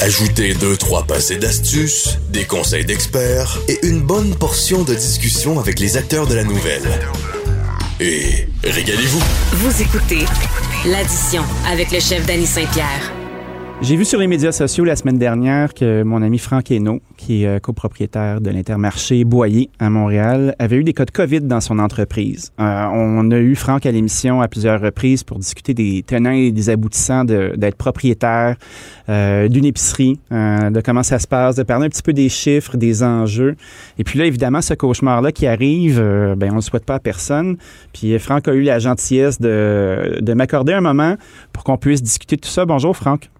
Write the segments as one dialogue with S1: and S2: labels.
S1: Ajoutez deux, trois passés d'astuces, des conseils d'experts et une bonne portion de discussion avec les acteurs de la nouvelle. Et régalez-vous.
S2: Vous écoutez l'addition avec le chef Danny Saint-Pierre.
S3: J'ai vu sur les médias sociaux la semaine dernière que mon ami Franck Hainaut, qui est euh, copropriétaire de l'Intermarché Boyer à Montréal, avait eu des cas de COVID dans son entreprise. Euh, on a eu Franck à l'émission à plusieurs reprises pour discuter des tenants et des aboutissants d'être propriétaire euh, d'une épicerie, de comment ça se passe, de parler un petit peu des chiffres, des enjeux. Et puis là, évidemment, ce cauchemar-là qui arrive, ben on ne le souhaite pas à personne. Puis Franck a eu la gentillesse de, de m'accorder un moment pour qu'on puisse discuter de tout ça. Bonjour Franck.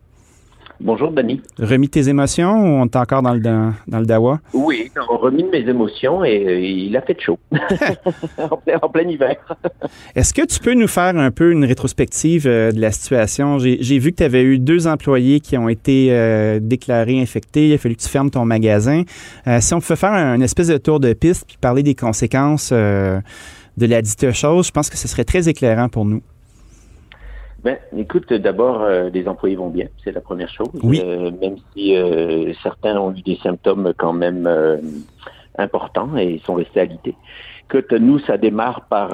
S4: Bonjour, Denis.
S3: Remis tes émotions ou on est encore dans le, dans, le dawa?
S4: Oui, on remis mes émotions et euh, il a fait chaud. en, plein, hiver.
S3: Est-ce que tu peux nous faire un peu une rétrospective euh, de la situation? J'ai vu que tu avais eu deux employés qui ont été euh, déclarés infectés. Il a fallu que tu fermes ton magasin. si on peut faire un, espèce de tour de piste puis parler des conséquences de la dite chose, je pense que ce serait très éclairant pour nous.
S4: Ben, écoute, d'abord, euh, les employés vont bien, c'est la première chose.
S3: Oui.
S4: Euh, même si euh, certains ont eu des symptômes quand même importants et sont restés alités. Que nous, ça démarre par,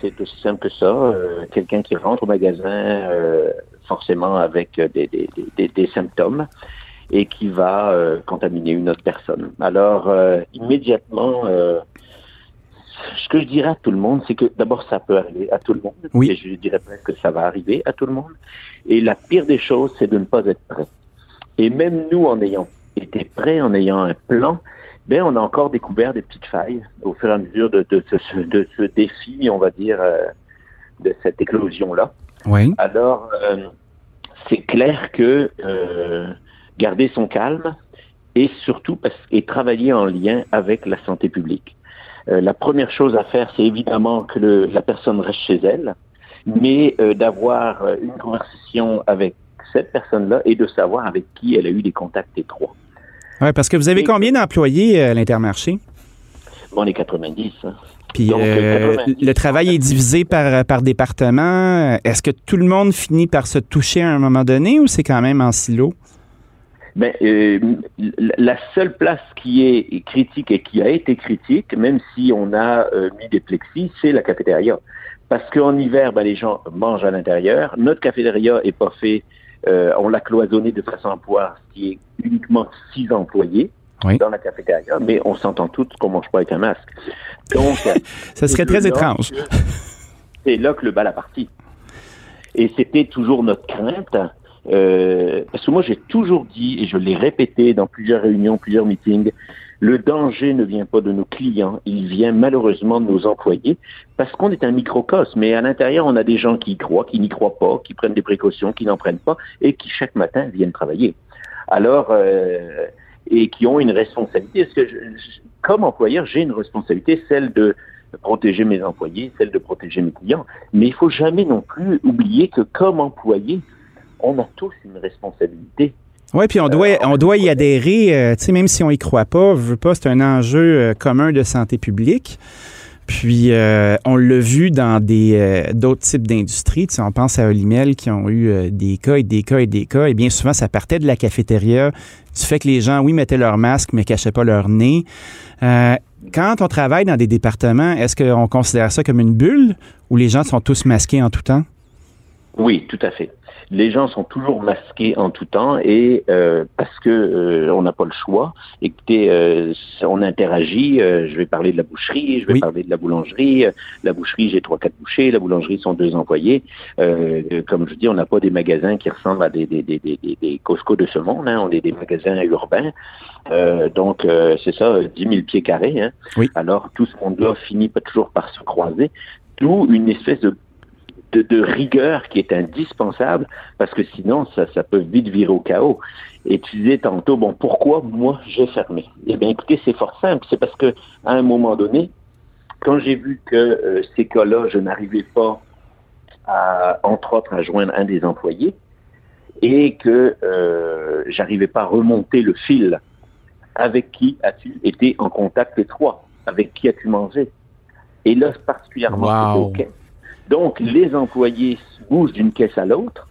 S4: c'est aussi simple que ça, quelqu'un qui rentre au magasin forcément avec des, des, des, des, symptômes et qui va contaminer une autre personne. Alors, immédiatement, ce que je dirais à tout le monde, c'est que d'abord, ça peut arriver à tout le monde.
S3: Oui.
S4: Et je dirais presque que ça va arriver à tout le monde. Et la pire des choses, c'est de ne pas être prêt. Et même nous, en ayant été prêts, en ayant un plan, ben, on a encore découvert des petites failles au fur et à mesure de, de, ce, de ce défi, on va dire, euh, de cette éclosion-là.
S3: Oui.
S4: Alors, euh, c'est clair que euh, garder son calme et surtout parce, et travailler en lien avec la santé publique. Euh, la première chose à faire, c'est évidemment que le, la personne reste chez elle, mais euh, d'avoir euh, une conversation avec cette personne-là et de savoir avec qui elle a eu des contacts étroits.
S3: Oui, parce que vous avez combien d'employés à l'Intermarché?
S4: Bon, on est 90. Hein.
S3: Puis le travail est divisé par, par département. Est-ce que tout le monde finit par se toucher à un moment donné ou c'est quand même en silo?
S4: Ben, euh, la seule place qui est critique et qui a été critique, même si on a euh, mis des plexis, c'est la cafétéria. Parce qu'en hiver, ben, les gens mangent à l'intérieur. Notre cafétéria est pas fait, euh, on l'a cloisonné de façon à pouvoir, ce qui est uniquement six employés. dans la cafétéria, mais on s'entend tous qu'on mange pas avec un masque. Donc,
S3: ça serait très étrange.
S4: C'est là que le bal a parti. Et c'était toujours notre crainte euh, parce que moi, j'ai toujours dit, et je l'ai répété dans plusieurs réunions, plusieurs meetings, le danger ne vient pas de nos clients, il vient malheureusement de nos employés, parce qu'on est un microcosme, mais à l'intérieur, on a des gens qui y croient, qui n'y croient pas, qui prennent des précautions, qui n'en prennent pas, et qui chaque matin viennent travailler. Alors, euh, et qui ont une responsabilité. Parce que comme employeur, j'ai une responsabilité, celle de protéger mes employés, celle de protéger mes clients. Mais il faut jamais non plus oublier que comme employé, on a tous une responsabilité.
S3: Oui, puis on doit, euh, on doit y adhérer, euh, tu sais, même si on y croit pas, veut pas, c'est un enjeu euh, commun de santé publique. Puis on l'a vu dans des d'autres types d'industries. Tu sais, on pense à Olimel qui ont eu des cas et des cas et des cas. Et bien souvent, ça partait de la cafétéria. Du fait que les gens, oui, mettaient leur masque, mais cachaient pas leur nez. quand on travaille dans des départements, est-ce qu'on considère ça comme une bulle où les gens sont tous masqués en tout temps?
S4: Oui, tout à fait les gens sont toujours masqués en tout temps et euh, parce que euh, on n'a pas le choix. Écoutez, euh, on interagit. je vais parler de la boucherie, je vais parler de la boulangerie. La boucherie, j'ai trois quatre bouchers. La boulangerie sont deux employés. comme je dis, on n'a pas des magasins qui ressemblent à des des des des, des Costco de ce monde. Hein. On est des magasins urbains. donc c'est ça, 10 000 pieds carrés. Hein.
S3: Oui.
S4: Alors tout ce monde-là finit pas toujours par se croiser. D'où une espèce de de, rigueur qui est indispensable parce que sinon, ça, ça peut vite virer au chaos. Et tu disais tantôt, bon, pourquoi moi j'ai fermé Eh bien, écoutez, c'est fort simple. C'est parce que à un moment donné, quand j'ai vu que euh, ces cas-là, je n'arrivais pas à, entre autres, à joindre un des employés et que euh, j'arrivais pas à remonter le fil. Avec qui as-tu été en contact étroit Avec qui as-tu mangé? Et là, particulièrement,
S3: wow.
S4: Donc, les employés bougent d'une caisse à l'autre,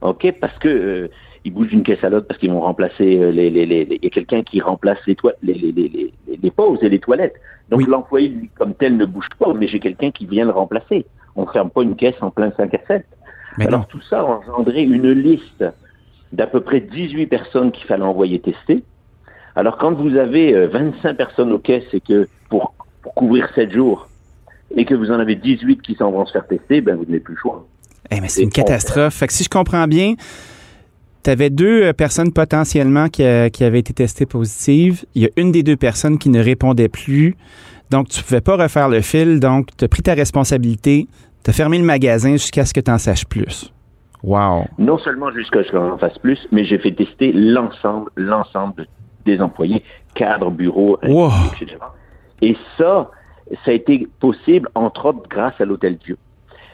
S4: OK, parce que, euh, ils bougent d'une caisse à l'autre parce qu'ils vont remplacer euh, les, les, les, il y a quelqu'un qui remplace les, les, les, les, les, pauses et les toilettes. Donc l'employé lui, comme tel ne bouge pas, mais j'ai quelqu'un qui vient le remplacer. On ne ferme pas une caisse en plein 5 à 7. Mais Alors tout ça a engendré une liste d'à peu près 18 personnes qu'il fallait envoyer tester. Alors quand vous avez 25 personnes aux caisses et que pour, pour couvrir 7 jours, et que vous en avez 18 qui s'en vont se faire tester, ben vous n'avez plus le choix.
S3: Eh, mais c'est une catastrophe. Fait que si je comprends bien, tu avais deux euh, personnes potentiellement qui, euh, qui, avaient été testées positives. Il y a une des deux personnes qui ne répondait plus. Donc, tu ne pouvais pas refaire le fil. Donc, tu as pris ta responsabilité. Tu as fermé le magasin jusqu'à ce que tu en saches plus. Wow.
S4: Non seulement jusqu'à ce qu'on en fasse plus, mais j'ai fait tester l'ensemble, l'ensemble des employés, cadres, bureaux, etc. Et ça, ça a été possible, entre autres, grâce à l'Hôtel Dieu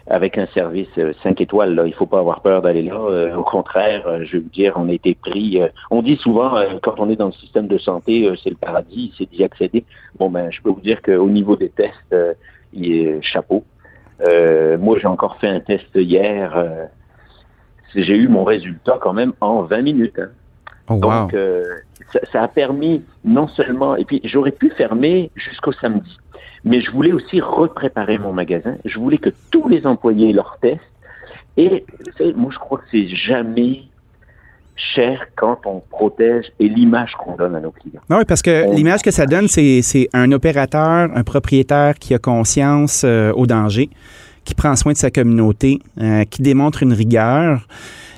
S4: avec un service 5 euh, étoiles. Là. Il faut pas avoir peur d'aller là. Euh, au contraire, euh, je veux dire, on a été pris. on dit souvent, quand on est dans le système de santé, c'est le paradis, c'est d'y accéder. Bon, ben, je peux vous dire qu'au niveau des tests, il est chapeau. moi, j'ai encore fait un test hier. j'ai eu mon résultat quand même en 20 minutes. Hein.
S3: Oh,
S4: Donc, ça, ça, a permis non seulement... Et puis, j'aurais pu fermer jusqu'au samedi. Mais je voulais aussi repréparer mon magasin. Je voulais que tous les employés leur testent. Et moi, je crois que c'est jamais cher quand on protège et l'image qu'on donne à nos clients.
S3: Oui, parce que l'image que ça donne, c'est un opérateur, un propriétaire qui a conscience euh, au danger, qui prend soin de sa communauté, euh, qui démontre une rigueur.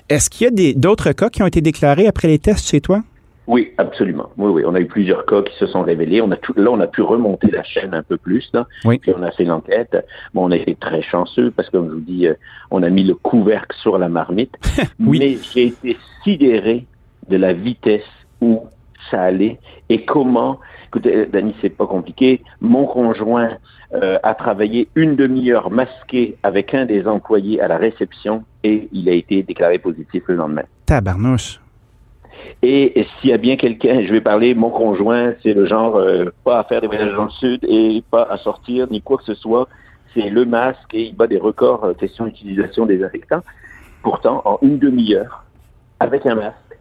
S3: Est-ce qu'il y a d'autres cas qui ont été déclarés après les tests chez toi?
S4: Oui, absolument. Oui, oui. On a eu plusieurs cas qui se sont révélés. On a tout, là, on a pu remonter la chaîne un peu plus. Là,
S3: oui.
S4: Puis on a fait l'enquête. Bon, on a été très chanceux parce que, comme je vous dis, euh, on a mis le couvercle sur la marmite.
S3: oui.
S4: Mais j'ai été sidéré de la vitesse où ça allait et comment. Écoutez, euh, Dani, c'est pas compliqué. Mon conjoint euh, a travaillé une demi-heure masqué avec un des employés à la réception et il a été déclaré positif le lendemain.
S3: Tabarnouche.
S4: Et, s'il y a bien quelqu'un, je vais parler, mon conjoint, c'est le genre euh, pas à faire des voyages dans le sud et pas à sortir ni quoi que ce soit. C'est le masque et il bat des records euh, question d'utilisation des affectants. Pourtant, en une demi-heure, avec un masque,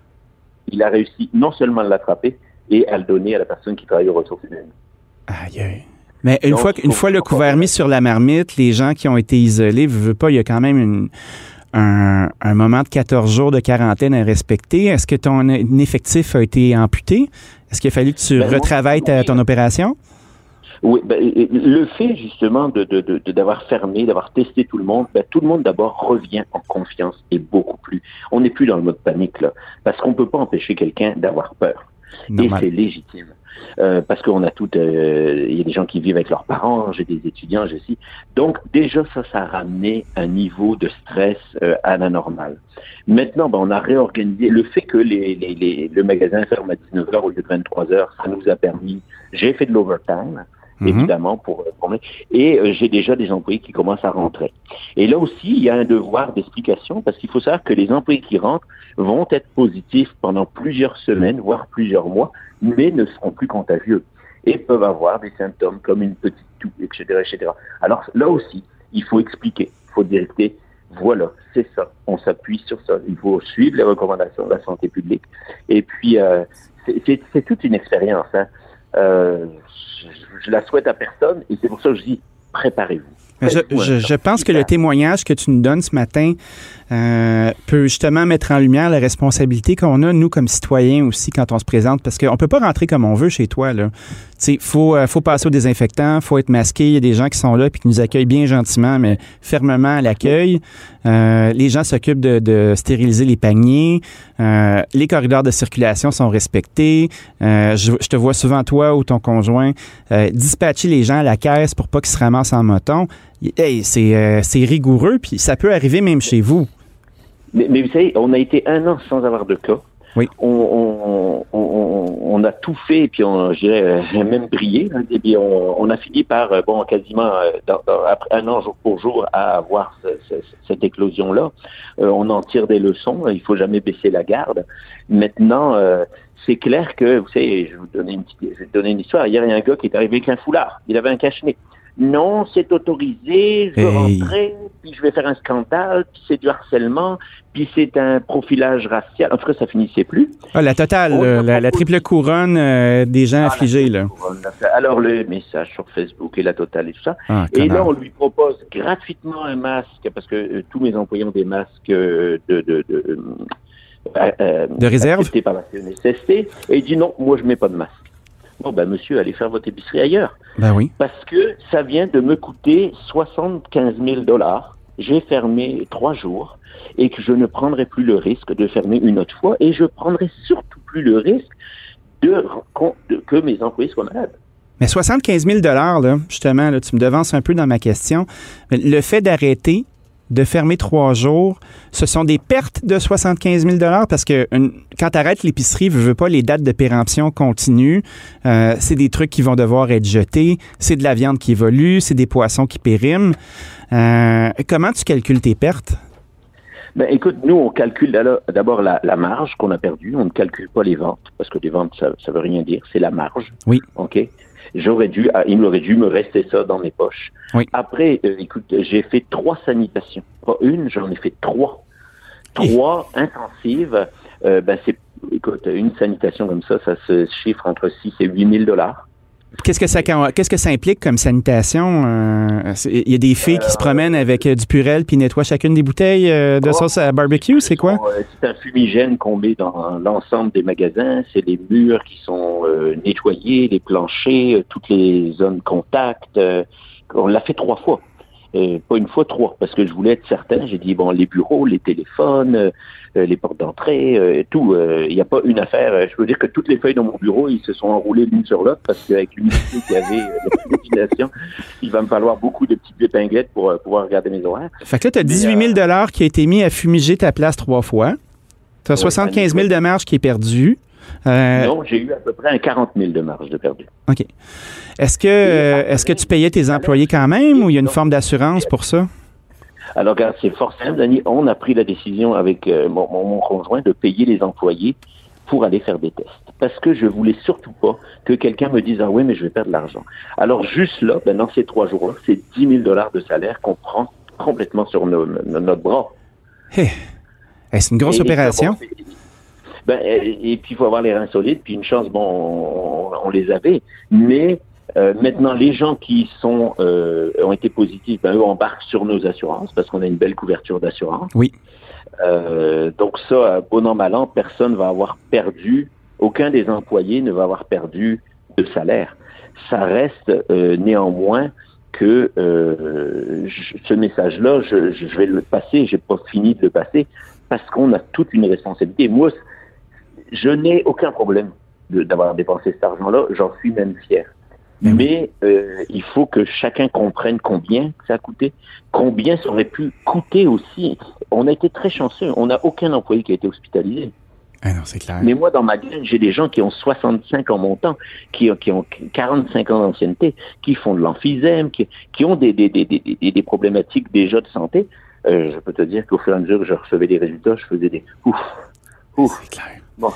S4: il a réussi non seulement à l'attraper et à le donner à la personne qui travaille aux ressources humaines.
S3: Aïe, aïe. Mais une fois, une fois le couvert mis sur la marmite, les gens qui ont été isolés, veux pas, il y a quand même une, un, moment de 14 jours de quarantaine à respecter. Est-ce que ton effectif a été amputé? Est-ce qu'il a fallu que tu ben, retravailles ton opération?
S4: Oui, ben, le fait justement de, d'avoir fermé, d'avoir testé tout le monde, ben, tout le monde d'abord revient en confiance et beaucoup plus. On n'est plus dans le mode panique là, parce qu'on peut pas empêcher quelqu'un d'avoir peur. Et c'est légitime. Euh, parce qu'on a tout, euh, il y a des gens qui vivent avec leurs parents, j'ai des étudiants, j'ai aussi. Donc déjà ça, ça a ramené un niveau de stress euh, à la normale. Maintenant, ben, on a réorganisé le fait que les, les, les, le magasin ferme à 19h au lieu de 23h, ça nous a permis. J'ai fait de l'overtime. Mhm. évidemment, pour, pour et euh, j'ai déjà des employés qui commencent à rentrer. Et là aussi, il y a un devoir d'explication parce qu'il faut savoir que les employés qui rentrent vont être positifs pendant plusieurs semaines, voire plusieurs mois, mais ne seront plus contagieux et peuvent avoir des symptômes comme une petite toux, etc., etc. Alors là aussi, il faut expliquer, il faut directer. Voilà, c'est ça. On s'appuie sur ça. Il faut suivre les recommandations de la santé publique. Et puis, euh, c'est toute une expérience. Hein. Euh, je, la souhaite à personne et c'est pour ça que je dis préparez-vous.
S3: Je, pense que le témoignage que tu nous donnes ce matin euh, peut justement mettre en lumière la responsabilité qu'on a, nous, comme citoyens aussi, quand on se présente, parce qu'on ne peut pas rentrer comme on veut chez toi. Il faut, euh, faut passer au désinfectant, faut être masqué. Il y a des gens qui sont là et qui nous accueillent bien gentiment, mais fermement à l'accueil. Euh, les gens s'occupent de, stériliser les paniers. les corridors de circulation sont respectés. Je, te vois souvent, toi ou ton conjoint, dispatcher les gens à la caisse pour pas qu'ils se ramassent en moton. Hey, c'est rigoureux, puis ça peut arriver même chez vous.
S4: Mais, vous savez, on a été un an sans avoir de cas.
S3: Oui.
S4: On, a tout fait, et puis on, je dirais, euh, même brillé. Hein, et puis on, a fini par, euh, bon, quasiment euh, après un an jour pour jour à avoir cette éclosion-là. on en tire des leçons. Il faut jamais baisser la garde. Maintenant, c'est clair que, vous savez, je vais vous donner une, petite, je vais donner une histoire. Hier, il y a un gars qui est arrivé avec un foulard. Il avait un cache-nez. Non, c'est autorisé, je veux
S3: Hey.
S4: rentrer, puis je vais faire un scandale, puis c'est du harcèlement, puis c'est un profilage racial. En tout cas, ça finissait plus.
S3: Ah, la totale,
S4: a
S3: la, triple couronne euh, des gens
S4: Ah,
S3: affligés. Là.
S4: Alors, le message sur Facebook et la totale et tout ça.
S3: Ah,
S4: Et là, on lui propose gratuitement un masque, parce que euh, tous mes employés ont des masques euh, de, de, de, euh, euh,
S3: De réserve?
S4: par la CNSST. Et il dit non, moi, je mets pas de masque. Bon, ben, monsieur, allez faire votre épicerie ailleurs.
S3: Ben oui.
S4: Parce que ça vient de me coûter 75 000 dollars. J'ai fermé trois jours et que je ne prendrai plus le risque de fermer une autre fois et je prendrai surtout plus le risque de, de- que mes employés soient malades.
S3: Mais 75 000 là, justement, là, tu me devances un peu dans ma question. Le fait d'arrêter, de fermer trois jours, ce sont des pertes de 75 000 parce que une- quand tu arrêtes l'épicerie, veux, veux pas, les dates de péremption continuent. Euh, c'est des trucs qui vont devoir être jetés. C'est de la viande qui évolue. C'est des poissons qui périment. Euh, comment tu calcules tes pertes?
S4: Ben, écoute, nous, on calcule d'abord la, la marge qu'on a perdue. On ne calcule pas les ventes, parce que les ventes, ça ne veut rien dire. C'est la marge.
S3: Oui.
S4: OK? J'aurais dû, ah, il m'aurait dû me rester ça dans mes poches.
S3: Oui.
S4: Après, euh, écoute, j'ai fait trois sanitations. Pas une, j'en ai fait trois. Trois intensives. Euh, ben, c'est, écoute, une sanitation comme ça, ça se chiffre entre 6 et 8 000 dollars.
S3: Qu'est-ce que ça, qu'est-ce que ça implique comme sanitation? Euh, Il y a des filles qui se promènent avec euh, du purel puis nettoient chacune des bouteilles euh, de
S4: Oh.
S3: sauce à barbecue, c'est quoi?
S4: Euh, C'est un fumigène qu'on met dans l'ensemble des magasins. C'est les murs qui sont euh, nettoyés, les planchers, euh, toutes les zones contact. euh, on l'a fait trois fois. Euh, pas une fois, trois, parce que je voulais être certain. J'ai dit, bon, les bureaux, les téléphones, euh, euh, les portes d'entrée, euh, tout. Il n'y a pas une affaire. Euh, Je peux dire que toutes les feuilles dans mon bureau, ils se sont enroulées l'une sur l'autre, parce qu'avec l'humidité qu'il y avait, euh, la ventilation, il va me falloir beaucoup de petites épinglettes pour euh, pouvoir regarder mes horaires.
S3: Fait que là, tu as
S4: Mais,
S3: 18 000 qui a été mis à fumiger ta place trois fois. Tu as
S4: Oui,
S3: 75 000 de marge qui est perdu. Euh,
S4: non, j'ai eu à peu près un 40 000 de marge de perdu.
S3: OK. Est-ce que, euh, est-ce que tu payais tes employés quand même ou il y a une forme d'assurance pour ça?
S4: Alors, regarde, c'est fort simple, Dani. On a pris la décision avec euh, mon, conjoint de payer les employés pour aller faire des tests. Parce que je voulais surtout pas que quelqu'un me dise, ah oui, mais je vais perdre de l'argent. Alors, juste là, ben, dans ces trois jours-là, c'est 10 000 dollars de salaire qu'on prend complètement sur nos- notre bras.
S3: Hé, hey, c'est une grosse
S4: Et-
S3: opération.
S4: bon, ben, et, et puis, il faut avoir les reins solides. Puis, une chance, bon, on, on les avait. Mais euh, maintenant, les gens qui sont euh, ont été positifs, ben, eux embarquent sur nos assurances parce qu'on a une belle couverture d'assurance.
S3: Oui.
S4: Euh, donc ça, bon an, mal an, personne va avoir perdu, aucun des employés ne va avoir perdu de salaire. Ça reste euh, néanmoins que euh, je- ce message-là, je, je vais le passer, j'ai pas fini de le passer, parce qu'on a toute une responsabilité. Moi, je n'ai aucun problème d'avoir dépensé cet argent-là, j'en suis même fier. Mais euh, il faut que chacun comprenne combien ça a coûté, combien ça aurait pu coûter aussi. On a été très chanceux, on n'a aucun employé qui a été hospitalisé.
S3: Ah non, clair.
S4: Mais moi, dans ma gang, j'ai des gens qui ont 65 ans montant, qui, qui ont 45 ans d'ancienneté, qui font de l'emphysème, qui, qui ont des, des, des, des, problématiques déjà de santé. Euh, je peux te dire qu'au fur et à mesure que je recevais des résultats, je faisais des ouf, ouf.
S3: C'est clair.
S4: Bon,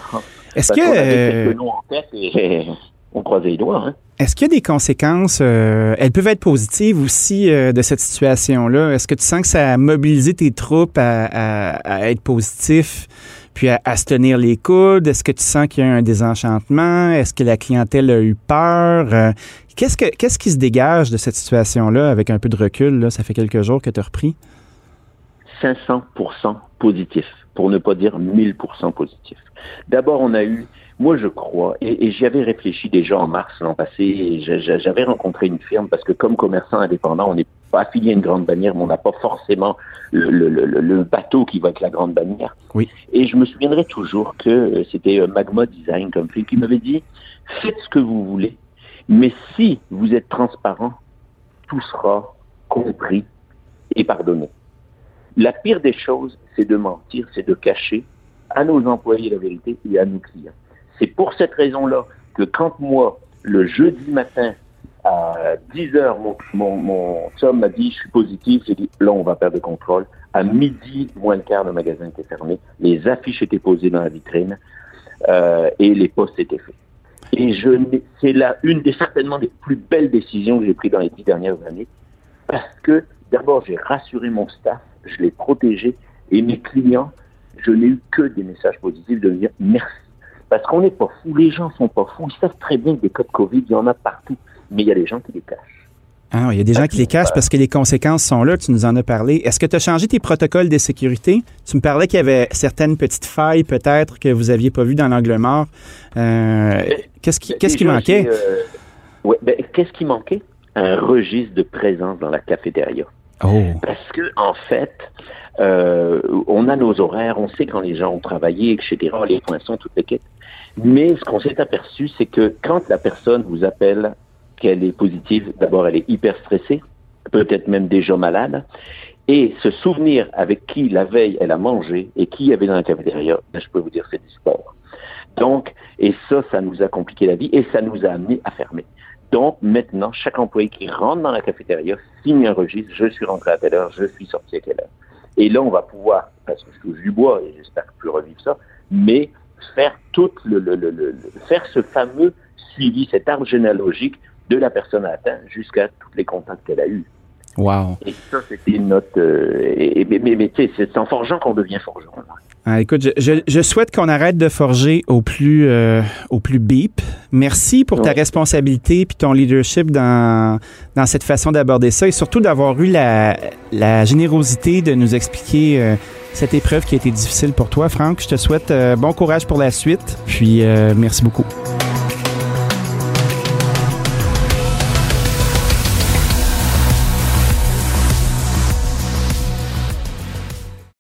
S3: Est-ce que,
S4: qu'on avait
S3: euh,
S4: en tête et on croisait les doigts. Hein.
S3: est-ce qu'il y a des conséquences, euh, elles peuvent être positives aussi euh, de cette situation-là? Est-ce que tu sens que ça a mobilisé tes troupes à, à- à être positifs, puis à, à se tenir les coudes? Est-ce que tu sens qu'il y a un désenchantement? Est-ce que la clientèle a eu peur? Euh, qu'est-ce, que, qu'est-ce qui se dégage de cette situation-là avec un peu de recul? Là? Ça fait quelques jours que tu as repris.
S4: 500% positif, pour ne pas dire 1000% positif. D'abord, on a eu, moi je crois, et, et j'y avais réfléchi déjà en mars l'an passé, j'avais rencontré une firme parce que comme commerçant indépendant, on n'est pas affilié à une grande bannière, mais on n'a pas forcément le, le- le- le bateau qui va avec la grande bannière.
S3: Oui.
S4: Et je me souviendrai toujours que euh, c'était euh, Magma Design comme film qui m'avait dit, faites ce que vous voulez, mais si vous êtes transparent, tout sera compris et pardonné. La pire des choses, c'est de mentir, c'est de cacher à nos employés la vérité et à nos clients. C'est pour cette raison-là que quand moi, le jeudi matin, à 10 heures, mon, mon, mon m'a dit, je suis positif, j'ai dit, là, on va perdre le contrôle. À midi, moins le quart, le magasin était fermé. Les affiches étaient posées dans la vitrine euh, et les postes étaient faits. Et je, c'est là une des certainement des plus belles décisions que j'ai prises dans les dix dernières années, parce que d'abord j'ai rassuré mon staff, je l'ai protégé, et mes clients, je n'ai eu que des messages positifs de me dire merci. Parce qu'on n'est pas fou, les gens sont pas fous, ils savent très bien que des cas de Covid, il y en a partout, mais il y a des gens qui les cachent.
S3: Ah, il y a des gens qui les cachent parce que les conséquences sont là, tu nous en as parlé. Est-ce que tu as changé tes protocoles de sécurité? Tu me parlais qu'il y avait certaines petites failles peut-être que vous n'aviez pas vues dans l'angle mort. Euh, qu'est-ce qui, qu'est-ce qui manquait?
S4: Euh, ouais, ben, qu'est-ce qui manquait? Un registre de présence dans la cafétéria.
S3: Oh.
S4: Parce que, en fait, euh, on a nos horaires, on sait quand les gens ont travaillé, etc., les poinçons, toutes les quêtes. Mais ce qu'on s'est aperçu, c'est que quand la personne vous appelle qu'elle est positive, d'abord elle est hyper stressée, peut-être même déjà malade, et se souvenir avec qui la veille elle a mangé et qui y avait dans la cafétéria, ben, je peux vous dire c'est du sport. Donc, et ça, ça nous a compliqué la vie et ça nous a amené à fermer. Donc, maintenant, chaque employé qui rentre dans la cafétéria signe un registre, je suis rentré à telle heure, je suis sorti à quelle heure. Et là, on va pouvoir, parce que je touche du bois et j'espère plus revivre ça, mais faire tout le, le, le, le, faire ce fameux suivi, cet arbre généalogique de la personne atteinte jusqu'à tous les contacts qu'elle a eus.
S3: Wow.
S4: Et ça, c'était une note. Euh, et, mais mais, mais tu sais, c'est en forgeant qu'on devient forgeron. là.
S3: Ah, écoute, je, je- je souhaite qu'on arrête de forger au plus, euh, au plus beep. Merci pour ta responsabilité puis ton leadership dans, dans cette façon d'aborder ça et surtout d'avoir eu la, la générosité de nous expliquer euh, cette épreuve qui a été difficile pour toi, Franck. Je te souhaite euh, bon courage pour la suite. Puis, merci beaucoup.